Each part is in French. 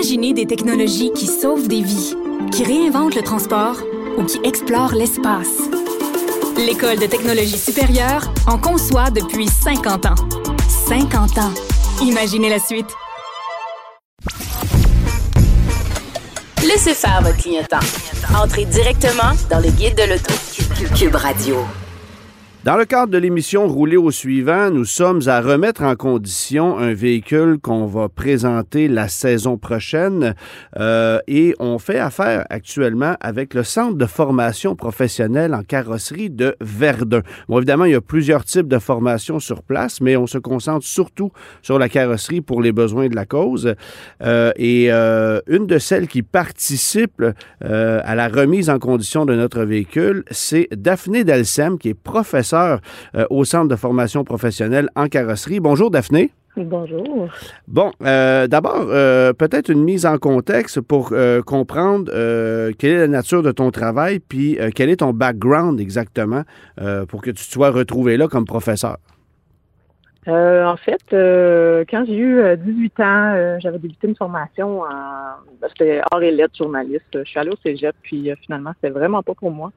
Imaginez des technologies qui sauvent des vies, qui réinventent le transport ou qui explorent l'espace. L'École de technologie supérieure en conçoit depuis 50 ans. 50 ans. Imaginez la suite. Laissez faire votre clignotant. Entrez directement dans le guide de l'auto. Cube Radio. Dans le cadre de l'émission Rouler au suivant, nous sommes à remettre en condition un véhicule qu'on va présenter la saison prochaine euh, et on fait affaire actuellement avec le Centre de formation professionnelle en carrosserie de Verdun. Évidemment, il y a plusieurs types de formations sur place, mais on se concentre surtout sur la carrosserie pour les besoins de la cause. Euh, et euh, une de celles qui participe à la remise en condition de notre véhicule, c'est Daphné Delsem, qui est professeure euh, au Centre de formation professionnelle en carrosserie. Bonjour Daphné. Bonjour. Bon, euh, d'abord, euh, peut-être une mise en contexte pour comprendre quelle est la nature de ton travail, puis quel est ton background exactement pour que tu sois retrouvé là comme professeur. en fait, quand j'ai eu 18 ans, j'avais débuté une formation en. Ben, c'était art et lettres, journaliste. Je suis allée au cégep, puis finalement, c'était vraiment pas pour moi.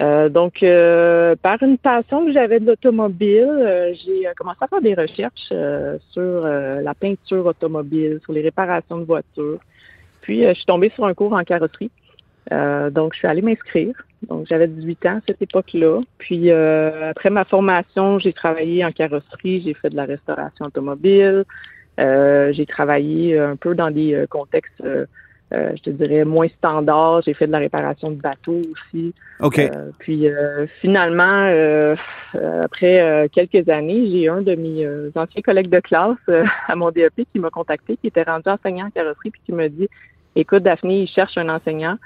Euh, donc, euh, par une passion que j'avais de l'automobile, euh, j'ai commencé à faire des recherches sur la peinture automobile, sur les réparations de voitures. Puis, je suis tombée sur un cours en carrosserie. donc, je suis allée m'inscrire. Donc, j'avais 18 ans à cette époque-là. Puis, après ma formation, j'ai travaillé en carrosserie, j'ai fait de la restauration automobile. j'ai travaillé un peu dans des contextes euh, je te dirais, moins standard. J'ai fait de la réparation de bateaux aussi. OK. Euh, puis euh, finalement, après quelques années, j'ai un de mes anciens collègues de classe à mon DEP qui m'a contacté, qui était rendu enseignant en carrosserie, puis qui me dit Écoute, Daphné, il cherche un enseignant.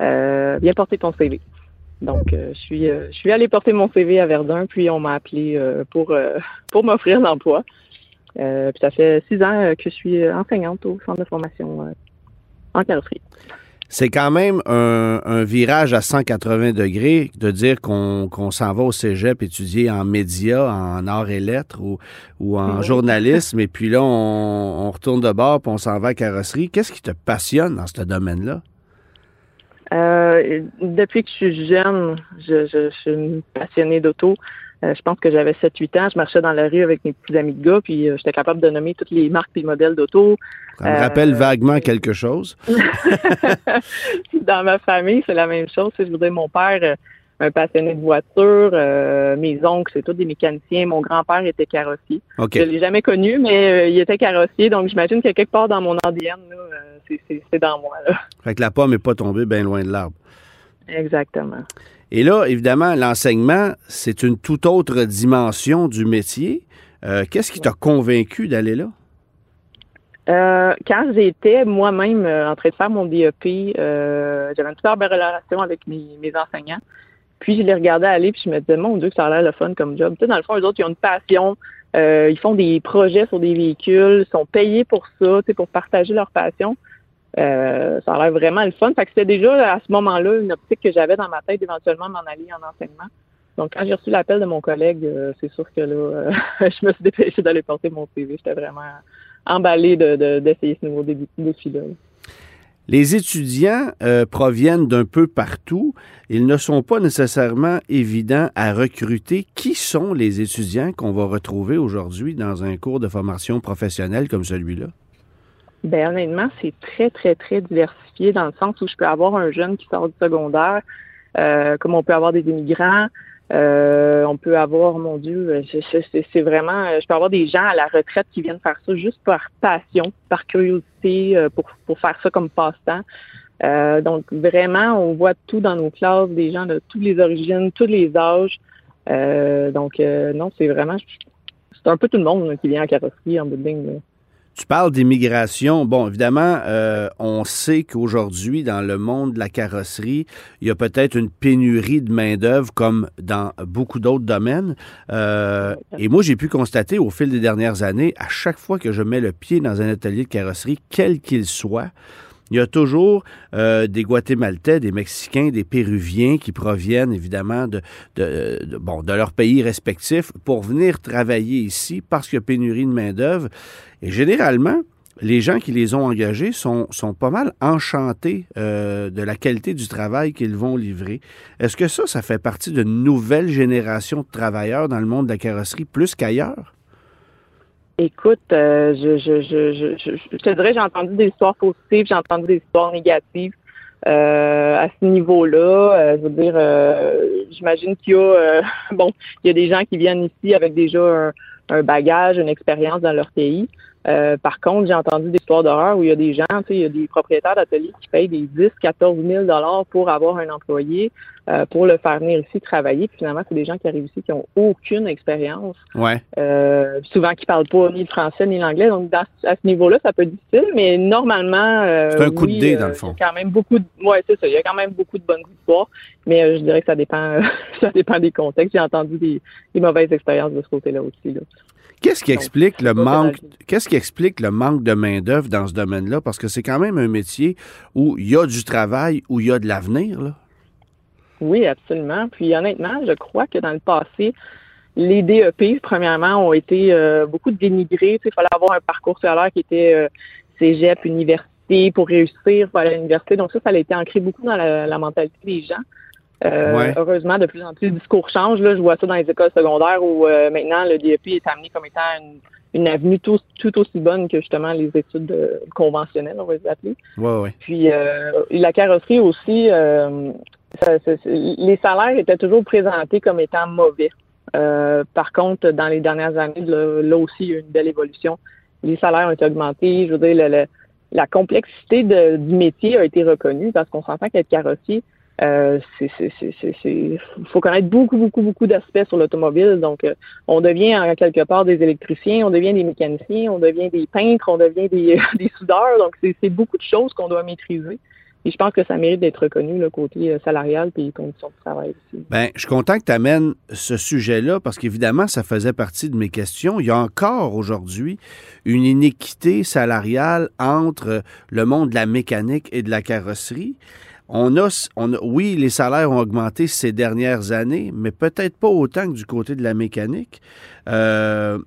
viens porter ton CV. Donc, je suis je suis allée porter mon CV à Verdun, puis on m'a appelé pour pour m'offrir l'emploi. puis ça fait six ans que je suis enseignante au centre de formation en carrosserie. C'est quand même un, virage à 180 degrés de dire qu'on s'en va au cégep étudier en médias, en arts et lettres ou, ou en journalisme, et puis là, on, retourne de bord puis on s'en va à carrosserie. Qu'est-ce qui te passionne dans ce domaine-là? Euh, depuis que je suis jeune, je, je, je suis passionnée d'auto. Euh, je pense que j'avais 7-8 ans. Je marchais dans la rue avec mes petits amis de gars, puis euh, j'étais capable de nommer toutes les marques et modèles d'auto. Ça me rappelle euh, vaguement quelque chose. dans ma famille, c'est la même chose. Je veux mon père, un passionné de voiture. mes oncles, c'est tous des mécaniciens. Mon grand-père était carrossier. Je ne l'ai jamais connu, mais il était carrossier. Donc, j'imagine que quelque part dans mon ADN, c'est dans moi. Là. Fait que la pomme n'est pas tombée bien loin de l'arbre. Exactement. Et là, évidemment, l'enseignement, c'est une toute autre dimension du métier. Euh, qu'est-ce qui t'a convaincu d'aller là? Euh, quand j'étais moi-même euh, en train de faire mon DEP, j'avais une super belle relation avec mes, enseignants. Puis je les regardais aller, puis je me disais, mon Dieu, que ça a l'air le fun comme job. Tu sais, dans le fond, eux autres, ils ont une passion. ils font des projets sur des véhicules, ils sont payés pour ça, tu sais, pour partager leur passion. Euh, ça a l'air vraiment le fun. Fait que c'était déjà à ce moment-là une optique que j'avais dans ma tête d'éventuellement m'en aller en enseignement. Donc quand j'ai reçu l'appel de mon collègue, euh, c'est sûr que là, euh, je me suis dépêchée d'aller porter mon CV. J'étais vraiment emballée d'essayer de, ce nouveau défi-là. Les étudiants proviennent d'un peu partout. Ils ne sont pas nécessairement évidents à recruter. Qui sont les étudiants qu'on va retrouver aujourd'hui dans un cours de formation professionnelle comme celui-là? Ben honnêtement, c'est très, très, très diversifié dans le sens où je peux avoir un jeune qui sort du secondaire, euh, comme on peut avoir des immigrants, euh, on peut avoir, mon Dieu, c'est vraiment, je peux avoir des gens à la retraite qui viennent faire ça juste par passion, par curiosité, euh, pour, pour faire ça comme passe-temps. donc vraiment, on voit tout dans nos classes, des gens de toutes les origines, tous les âges. donc non, c'est vraiment, c'est un peu tout le monde qui vient en carrosserie, en building. Tu parles d'immigration. Bon, évidemment, euh, on sait qu'aujourd'hui, dans le monde de la carrosserie, il y a peut-être une pénurie de main-d'œuvre comme dans beaucoup d'autres domaines. Euh, et moi, j'ai pu constater au fil des dernières années, à chaque fois que je mets le pied dans un atelier de carrosserie, quel qu'il soit, il y a toujours euh, des Guatémaltais, des Mexicains, des Péruviens qui proviennent évidemment de, bon, de leur pays respectif pour venir travailler ici parce qu'il y a pénurie de main-d'œuvre. Et généralement, les gens qui les ont engagés sont, pas mal enchantés euh, de la qualité du travail qu'ils vont livrer. Est-ce que ça, ça fait partie d'une nouvelle génération de travailleurs dans le monde de la carrosserie plus qu'ailleurs? Écoute, euh, je, je, je, je, je, te dirais, j'ai entendu des histoires positives, j'ai entendu des histoires négatives. Euh, à ce niveau-là, je veux dire, j'imagine qu'il y a, bon, il y a des gens qui viennent ici avec déjà un bagage, une expérience dans leur pays. Euh, par contre, j'ai entendu des histoires d'horreur où il y a des gens, tu sais, il y a des propriétaires d'ateliers qui payent des 10, 14 000 dollars pour avoir un employé, euh, pour le faire venir ici travailler. Puis finalement, c'est des gens qui arrivent ici qui ont aucune expérience. Ouais. Euh, souvent qui parlent pas ni le français ni l'anglais. Donc à ce niveau-là, ça peut être difficile, mais normalement, c'est un coup de dé dans le fond. Il y a quand même beaucoup de, ouais, c'est ça. Il y a quand même beaucoup de bonnes histoires, mais je dirais que ça dépend, ça dépend des contextes. J'ai entendu des, des mauvaises expériences de ce côté-là aussi. Là. Qu'est-ce qui explique le manque Qu'est-ce qui explique le manque de main-d'œuvre dans ce domaine-là? Parce que c'est quand même un métier où il y a du travail, où il y a de l'avenir, là. Oui, absolument. Puis honnêtement, je crois que dans le passé, les DEP, premièrement, ont été euh, beaucoup dénigrés. Il fallait avoir un parcours scolaire qui était euh, cégep, université pour réussir à l'université. Donc ça, ça a été ancré beaucoup dans la mentalité des gens. Euh, heureusement, de plus en plus, le discours change. Là, je vois ça dans les écoles secondaires où euh, maintenant le DEP est amené comme étant une, avenue tout, aussi bonne que justement les études euh, conventionnelles, on va les appeler. Ouais, ouais. Puis la carrosserie aussi, les salaires étaient toujours présentés comme étant mauvais. par contre, dans les dernières années, là, aussi, il y a eu une belle évolution. Les salaires ont été augmentés. Je veux dire, la complexité du métier a été reconnue parce qu'on s'entend qu'être carrossier, euh, il faut connaître beaucoup, beaucoup, beaucoup d'aspects sur l'automobile. Donc, euh, on devient en quelque part des électriciens, on devient des mécaniciens, on devient des peintres, on devient des, soudeurs. Donc, c'est beaucoup de choses qu'on doit maîtriser. Et je pense que ça mérite d'être reconnu, le côté euh, salarial et les conditions de travail aussi. Bien, je suis content que tu amènes ce sujet-là parce qu'évidemment, ça faisait partie de mes questions. Il y a encore aujourd'hui une inéquité salariale entre le monde de la mécanique et de la carrosserie. On a, on oui, les salaires ont augmenté ces dernières années, mais peut-être pas autant que du côté de la mécanique. Euh,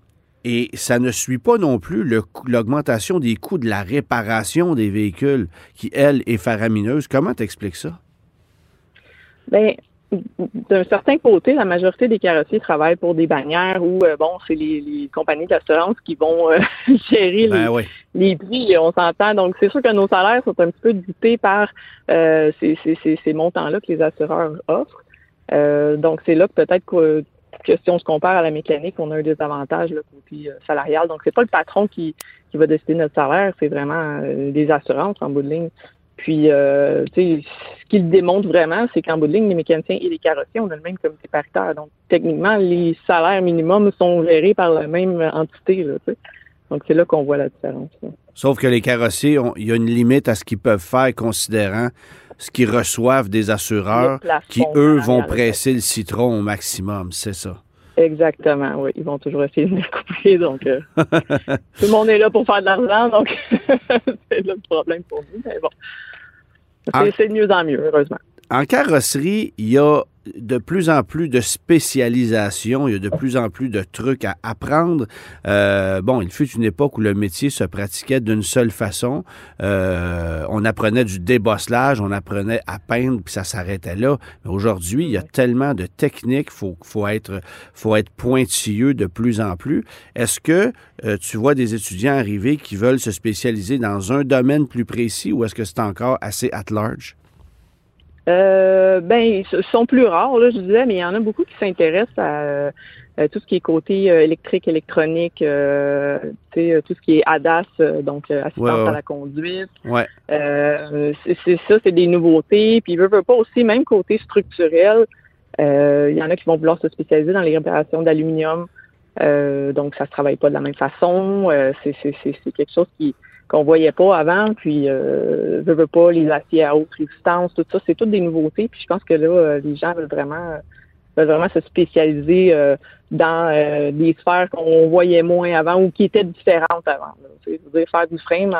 et ça ne suit pas non plus l'augmentation des coûts de la réparation des véhicules, qui, elle, est faramineuse. Comment t'expliques ça? Bien, d'un certain côté, la majorité des carrossiers travaillent pour des bannières où, euh, bon, c'est les, compagnies d'assurance qui vont euh, gérer ben les, prix, on s'entend. Donc, c'est sûr que nos salaires sont un petit peu dictés par euh, ces, ces, montants-là que les assureurs offrent. donc, c'est là que peut-être que, si on se compare à la mécanique, on a un désavantage là, côté salarial. Donc, c'est pas le patron qui, qui va décider notre salaire, c'est vraiment les assurances en bout de ligne. Puis, euh, tu sais, ce qu'il démontre vraiment, c'est qu'en bout de ligne, les mécaniciens et les carrossiers, on a le même comité paritaire. Donc, techniquement, les salaires minimums sont gérés par la même entité. Là, Donc, c'est là qu'on voit la différence. Sauf que les carrossiers, il y a une limite à ce qu'ils peuvent faire, considérant ce qu'ils reçoent des assureurs qui, eux, vont presser le citron au maximum. C'est ça. Exactement, oui. Ils vont toujours essayer de me couper. Donc, euh, tout le monde est là pour faire de l'argent. Donc, c'est le problème pour nous. Mais bon, c'est de mieux en mieux, heureusement. En carrosserie, il y a de plus en plus de spécialisation, il y a de plus en plus de trucs à apprendre. Euh, bon, il fut une époque où le métier se pratiquait d'une seule façon. Euh, on apprenait du débosselage, on apprenait à peindre, puis ça s'arrêtait là. Mais aujourd'hui, il y a tellement de techniques, faut faut être faut être pointilleux de plus en plus. Est-ce que euh, tu vois des étudiants arriver qui veulent se spécialiser dans un domaine plus précis, ou est-ce que c'est encore assez at large? Euh, ben, ils sont plus rares, là, je disais, mais il y en a beaucoup qui s'intéressent à, tout ce qui est côté euh, électrique, électronique, euh, sais, tout ce qui est ADAS, euh, donc assistance à la conduite. Ouais. c'est ça, c'est des nouveautés. Puis, ils veulent pas aussi, même côté structurel, il y en a qui vont vouloir se spécialiser dans les réparations d'aluminium. donc, ça se travaille pas de la même façon. c'est quelque chose qui qu'on voyait pas avant, puis euh, veut, pas les aciers à haute résistance, tout ça, c'est toutes des nouveautés. Puis je pense que là, euh, les gens veulent vraiment veulent vraiment se spécialiser euh, dans euh, des sphères qu'on voyait moins avant ou qui étaient différentes avant. C'est dire faire du frame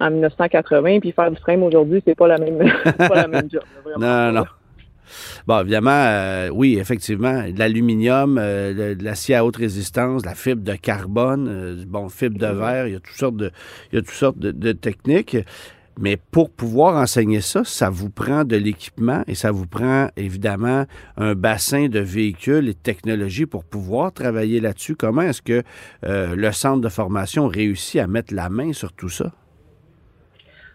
en, 1980 puis faire du frame aujourd'hui, c'est pas la même pas la même job. non, non. Bon, évidemment, euh, oui, effectivement, de l'aluminium, euh, de, l'acier à haute résistance, la fibre de carbone, euh, bon, fibre de verre, il y a toutes sortes de, techniques. Mais pour pouvoir enseigner ça, ça vous prend de l'équipement et ça vous prend évidemment un bassin de véhicules et de technologies pour pouvoir travailler là-dessus. Comment est-ce que le centre de formation réussit à mettre la main sur tout ça?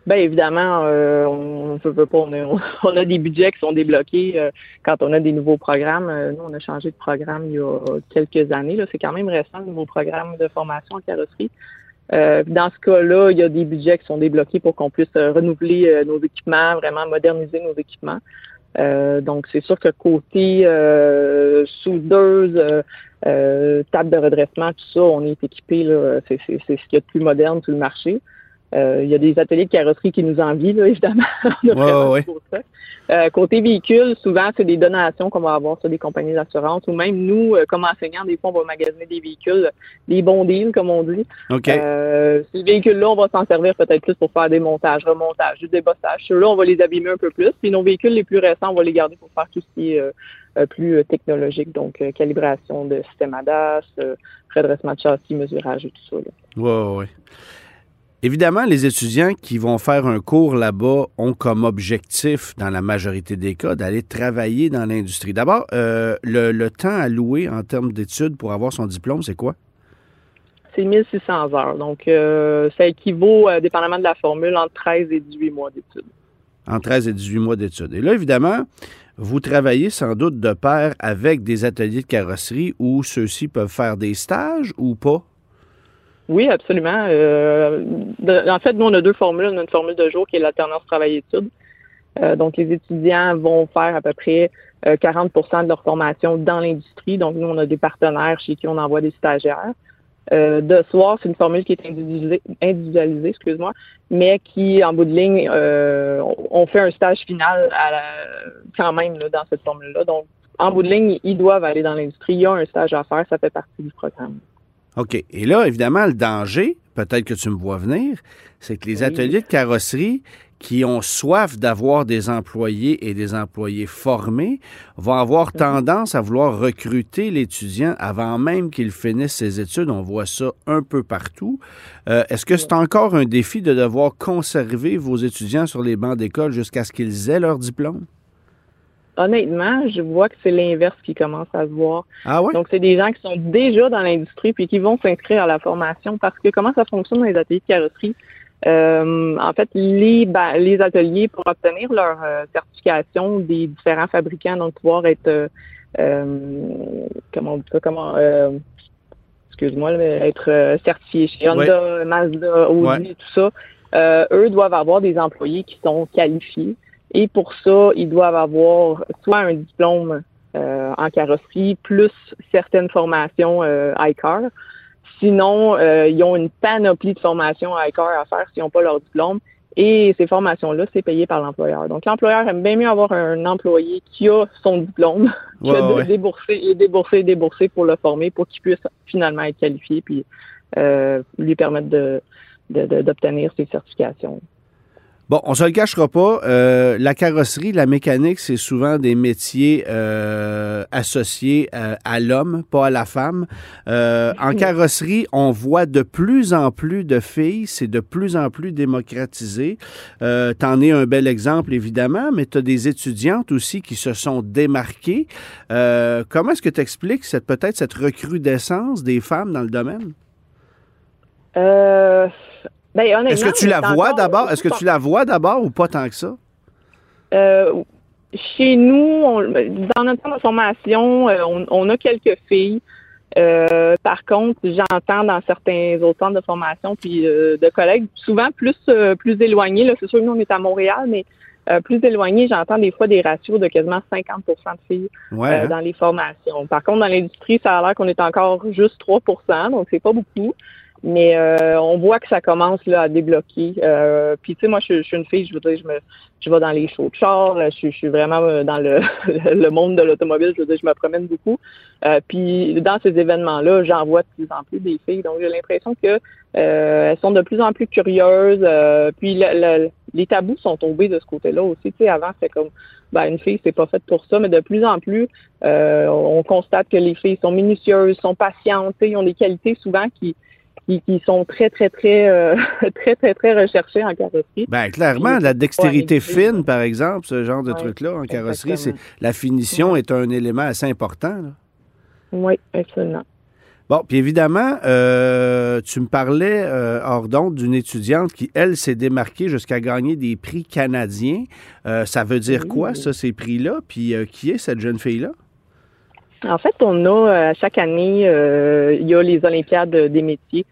Bien évidemment, euh, on peut pas, on a, des budgets qui sont débloqués euh, quand on a des nouveaux programmes. Euh, nous, on a changé de programme il y a quelques années. C'est quand même récent, le nouveau programme de formation en carrosserie. dans ce cas-là, il y a des budgets qui sont débloqués pour qu'on puisse renouveler nos équipements, vraiment moderniser nos équipements. donc, c'est sûr que côté soudeuse, table de redressement, tout ça, on est équipé. C'est ce qu'il y a de plus moderne sur le marché. Euh, il y a des ateliers de carrosserie qui nous envient, là, évidemment. Euh, côté véhicule, souvent, c'est des donations qu'on va avoir sur des compagnies d'assurance ou même nous, euh, comme enseignants, des fois, on va magasiner des véhicules, des bons deals, comme on dit. ces véhicules-là, on va s'en servir peut-être plus pour faire des montages, remontages, du débossage. Ceux-là, on va les abîmer un peu plus. Puis nos véhicules les plus récents, on va les garder pour faire tout ce qui est plus technologique, donc calibration de système ADAS, redressement de châssis, mesurage et tout ça. Oui, oui. Évidemment, les étudiants qui vont faire un cours là-bas ont comme objectif, dans la majorité des cas, d'aller travailler dans l'industrie. D'abord, euh, le, temps alloué en termes d'études pour avoir son diplôme, c'est quoi? C'est 1600 heures. Donc, euh, ça équivaut, euh, dépendamment de la formule, entre 13 et 18 mois d'études. Entre 13 et 18 mois d'études. Et là, évidemment, vous travaillez sans doute de pair avec des ateliers de carrosserie où ceux-ci peuvent faire des stages ou pas? Oui, absolument. Euh, en fait, nous, on a deux formules. On a une formule de jour qui est l'alternance travail-études. Euh, donc, les étudiants vont faire à peu près 40% euh, de leur formation dans l'industrie. Donc, nous, on a des partenaires chez qui on envoie des stagiaires. de soir, c'est une formule qui est individualisée, excuse-moi, mais qui, en bout de ligne, on fait un stage final quand même dans cette formule-là. Donc, en bout de ligne, ils doivent aller dans l'industrie. Il y a un stage à faire, ça fait partie du programme. OK. Et là, évidemment, le danger, peut-être que tu me vois venir, c'est que les ateliers de carrosserie qui ont soif d'avoir des employés et des employés formés vont avoir tendance à vouloir recruter l'étudiant avant même qu'il finisse ses études. On voit ça un peu partout. Euh, est-ce que c'est encore un défi de devoir conserver vos étudiants sur les bancs d'école jusqu'à ce qu'ils aient leur diplôme? Honnêtement, je vois que c'est l'inverse qui commence à se voir. Ah ouais? Donc, c'est des gens qui sont déjà dans l'industrie puis qui vont s'inscrire à la formation parce que comment ça fonctionne dans les ateliers de carrosserie? Euh, en fait, les, les ateliers, pour obtenir leur euh, certification des différents fabricants, donc pouvoir être, euh, euh comment on dit ça, comment, excuse-moi, être certifié chez Honda, Mazda, Audi, tout ça, eux doivent avoir des employés qui sont qualifiés. Et pour ça, ils doivent avoir soit un diplôme euh, en carrosserie plus certaines formations euh, ICAR. Sinon, euh, ils ont une panoplie de formations ICAR à faire s'ils n'ont pas leur diplôme. Et ces formations-là, c'est payé par l'employeur. Donc, l'employeur aime bien mieux avoir un employé qui a son diplôme que de débourser et débourser et débourser pour le former pour qu'il puisse finalement être qualifié puis lui permettre de d'obtenir ses certifications. Bon, on se le cachera pas. Euh, la carrosserie, la mécanique, c'est souvent des métiers euh, associés euh, à, l'homme, pas à la femme. en carrosserie, on voit de plus en plus de filles. C'est de plus en plus démocratisé. T'en es un bel exemple, évidemment, mais tu as des étudiantes aussi qui se sont démarquées. comment est-ce que tu expliques cette, peut-être cette recrudescence des femmes dans le domaine? Euh, ben, Est-ce que tu la vois d'abord? Est-ce que tu la vois d'abord ou pas tant que ça? Euh, chez nous, dans notre centre de formation, euh, on, a quelques filles. Euh, par contre, j'entends dans certains autres centres de formation puis de collègues, souvent plus plus éloignés. Là, c'est sûr que nous on est à Montréal, mais plus éloignés, j'entends des fois des ratios de quasiment 50% de filles hein? dans les formations. Par contre, dans l'industrie, ça a l'air qu'on est encore juste 3% donc c'est pas beaucoup. Mais euh, on voit que ça commence là, à débloquer. Euh, puis tu sais, moi, je, suis une fille, je veux dire, je me je vais dans les shows de char, je, suis vraiment euh, dans le, le monde de l'automobile, je veux dire, je me promène beaucoup. puis dans ces événements-là, j'en vois de plus en plus des filles. Donc j'ai l'impression que elles sont de plus en plus curieuses. puis les tabous sont tombés de ce côté-là aussi. Tu sais, avant, c'était comme ben, une fille, c'est pas faite pour ça, mais de plus en plus, on constate que les filles sont minutieuses, sont patientes, ils ont des qualités souvent qui qui, sont très, très, très, euh, très, très, très recherchés en carrosserie. Bien, clairement, la dextérité fine, par exemple, ce genre de truc-là en carrosserie, c'est la finition est un élément assez important. Oui, absolument. Bon, puis évidemment, euh, tu me parlais euh, hors d'onde d'une étudiante qui, elle, s'est démarquée jusqu'à gagner des prix canadiens. ça veut dire quoi, ça, ces prix-là? Puis qui est cette jeune fille-là? En fait, on a euh, chaque année, euh, il y a les Olympiades des métiers.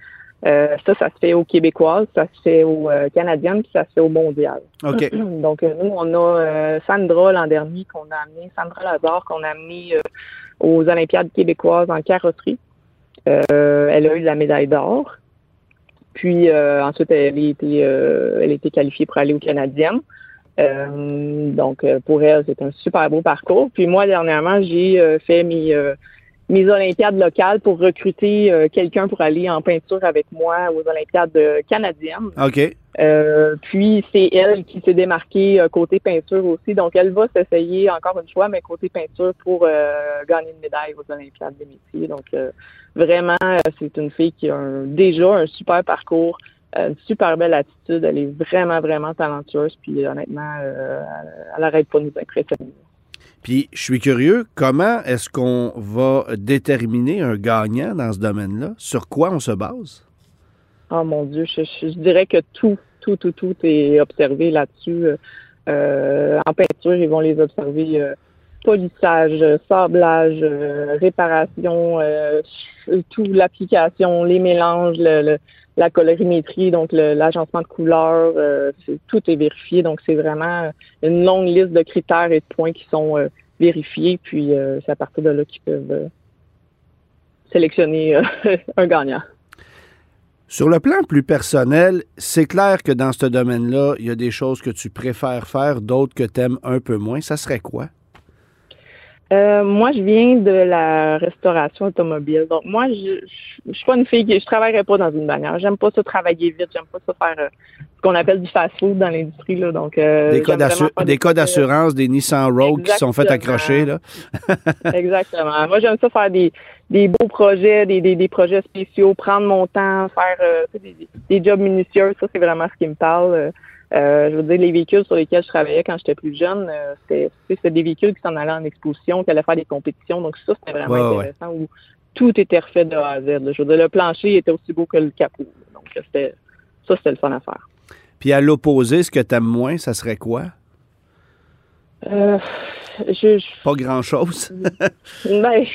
Euh, ça, ça se fait aux Québécoises, ça se fait aux Canadiennes, puis ça se fait au Mondial. OK. Donc, nous, on a Sandra l'an dernier qu'on a amené, Sandra Lazare qu'on a amené aux Olympiades québécoises en carrosserie. elle a eu la médaille d'or. Puis ensuite, elle a été, elle a été qualifiée pour aller aux Canadiennes. Euh, donc, euh, pour elle, c'est un super beau parcours. Puis moi, dernièrement, j'ai euh, fait mes, mes Olympiades locales pour recruter quelqu'un pour aller en peinture avec moi aux Olympiades canadiennes. OK. puis c'est elle qui s'est démarquée côté peinture aussi. Donc, elle va s'essayer encore une fois, mais côté peinture pour gagner une médaille aux Olympiades des métiers. Donc, vraiment, c'est une fille qui a déjà un super parcours une super belle attitude. Elle est vraiment, vraiment talentueuse. Puis honnêtement, euh, elle n'arrête pas de nous impressionner. Puis je suis curieux, comment est-ce qu'on va déterminer un gagnant dans ce domaine-là? Sur quoi on se base? Oh mon Dieu, je, dirais que tout, tout, tout, tout est observé là-dessus. Euh, en peinture, ils vont les observer euh, polissage, sablage, réparation, tout l'application, les mélanges, la colorimétrie, donc l'agencement de couleurs, euh, tout est vérifié. Donc, c'est vraiment une longue liste de critères et de points qui sont euh, vérifiés. Puis, euh, c'est à partir de là qu'ils peuvent sélectionner un gagnant. Sur le plan plus personnel, c'est clair que dans ce domaine-là, il y a des choses que tu préfères faire, d'autres que tu aimes un peu moins. Ça serait quoi? Euh, moi, je viens de la restauration automobile. Donc, moi, je, je, suis pas une fille qui, je travaillerai pas dans une bannière. J'aime pas ça travailler vite. J'aime pas ça faire euh, ce qu'on appelle du fast-food dans l'industrie, là. Donc, euh, des cas d'assurance, des Nissan Rogue qui sont faits accrocher, là. Exactement. Moi, j'aime ça faire des, des beaux projets, des, des, des, projets spéciaux, prendre mon temps, faire des, des, jobs minutieux. Ça, c'est vraiment ce qui me parle. Euh, je veux dire, les véhicules sur lesquels je travaillais quand j'étais plus jeune, euh, c'était des véhicules qui s'en allaient en exposition, qui allaient faire des compétitions. Donc ça, c'était vraiment intéressant où tout était refait de A à Z. Je veux dire, le plancher était aussi beau que le capot. Donc c'était ça, c'était le fun à faire. Puis à l'opposé, ce que tu aimes moins, ça serait quoi? Euh, je, pas grand-chose. ben,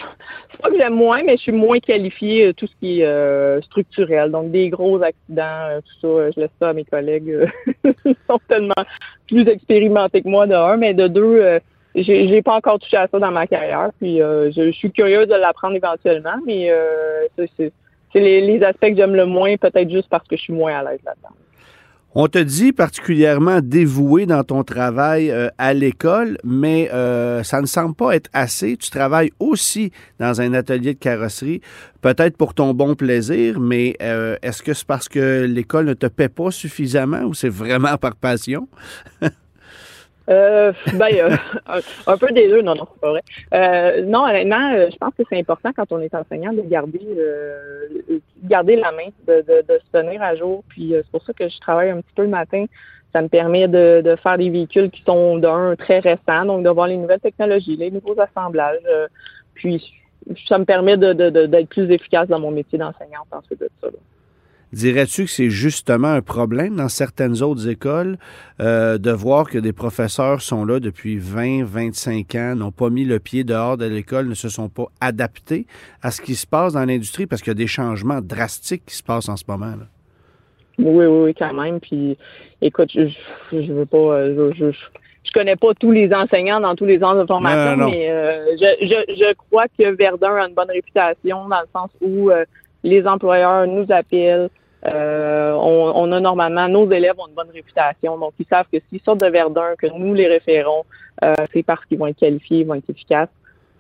c'est pas que j'aime moins, mais je suis moins qualifiée euh, tout ce qui est euh, structurel. Donc, des gros accidents, euh, tout ça, je laisse ça à mes collègues. Ils sont tellement plus expérimentés que moi, de un, mais de deux, j'ai, j'ai pas encore touché à ça dans ma carrière. Puis, je, suis curieuse de l'apprendre éventuellement, mais c'est, c'est, les, les aspects que j'aime le moins, peut-être juste parce que je suis moins à l'aise là-dedans. On te dit particulièrement dévoué dans ton travail euh, à l'école, mais euh, ça ne semble pas être assez. Tu travailles aussi dans un atelier de carrosserie, peut-être pour ton bon plaisir, mais euh, est-ce que c'est parce que l'école ne te paie pas suffisamment ou c'est vraiment par passion? Euh, ben, euh, un, peu des deux, non, non, c'est pas vrai. Euh, non, honnêtement, euh, je pense que c'est important quand on est enseignant de garder euh, garder la main, de, de, de, se tenir à jour. Puis c'est pour ça que je travaille un petit peu le matin. Ça me permet de, de faire des véhicules qui sont d'un très récent, donc de voir les nouvelles technologies, les nouveaux assemblages. puis ça me permet d'être plus efficace dans mon métier d'enseignante ensuite de ça. Là. Dirais-tu que c'est justement un problème dans certaines autres écoles euh, de voir que des professeurs sont là depuis 20, 25 ans, n'ont pas mis le pied dehors de l'école, ne se sont pas adaptés à ce qui se passe dans l'industrie parce qu'il y a des changements drastiques qui se passent en ce moment. Là? Oui, oui, oui, quand même. Puis, écoute, je, je veux pas, euh, je, je, je, connais pas tous les enseignants dans tous les ans de formation, mais euh, je, je, je crois que Verdun a une bonne réputation dans le sens où les employeurs nous appellent. Euh, on, a normalement, nos élèves ont une bonne réputation, donc ils savent que s'ils sortent de Verdun, que nous les référons, euh, c'est parce qu'ils vont être qualifiés, ils vont être efficaces.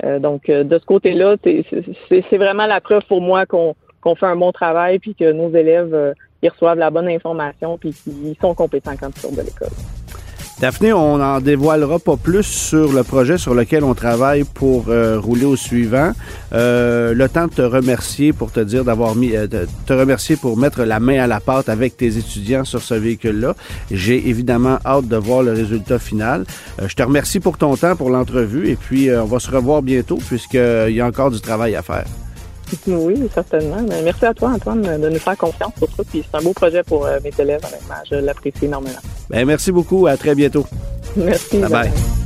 Euh, donc, de ce côté-là, c'est vraiment la preuve pour moi qu'on fait un bon travail, puis que nos élèves ils reçoivent la bonne information, puis qu'ils sont compétents quand ils sortent de l'école. Daphné, on n'en dévoilera pas plus sur le projet sur lequel on travaille pour euh, rouler au suivant. Euh, le temps de te remercier pour te dire d'avoir mis, euh, te remercier pour mettre la main à la pâte avec tes étudiants sur ce véhicule-là. J'ai évidemment hâte de voir le résultat final. je te remercie pour ton temps, pour l'entrevue, et puis on va se revoir bientôt puisqu'il y a encore du travail à faire. Oui, certainement. merci à toi, Antoine, de nous faire confiance pour ça. Puis c'est un beau projet pour mes élèves, honnêtement. Je l'apprécie énormément. Ben, merci beaucoup. À très bientôt. Merci. bye. bye.